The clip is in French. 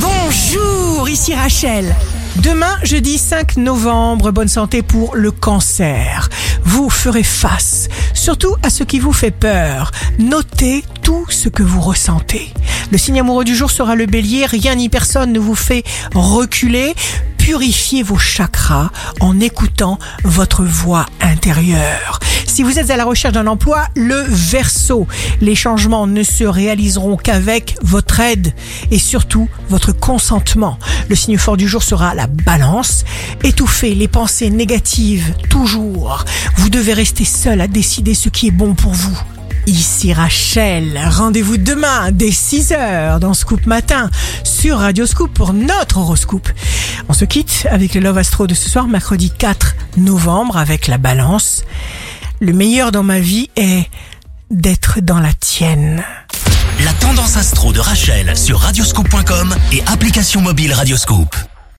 Bonjour, ici Rachel. Demain, jeudi 5 novembre, bonne santé pour le cancer. Vous ferez face, surtout à ce qui vous fait peur. Notez tout ce que vous ressentez. Le signe amoureux du jour sera le bélier, rien ni personne ne vous fait reculer. Purifiez vos chakras en écoutant votre voix intérieure. Si vous êtes à la recherche d'un emploi, le verso. Les changements ne se réaliseront qu'avec votre aide et surtout votre consentement. Le signe fort du jour sera la balance. Étouffez les pensées négatives toujours. Vous devez rester seul à décider ce qui est bon pour vous. Ici Rachel, rendez-vous demain dès 6h dans Scoop Matin sur Radio Scoop pour notre horoscope. On se quitte avec le Love Astro de ce soir, mercredi 4 novembre avec la balance. Le meilleur dans ma vie est d'être dans la tienne. La tendance astro de Rachel sur radioscope.com et application mobile Radioscope.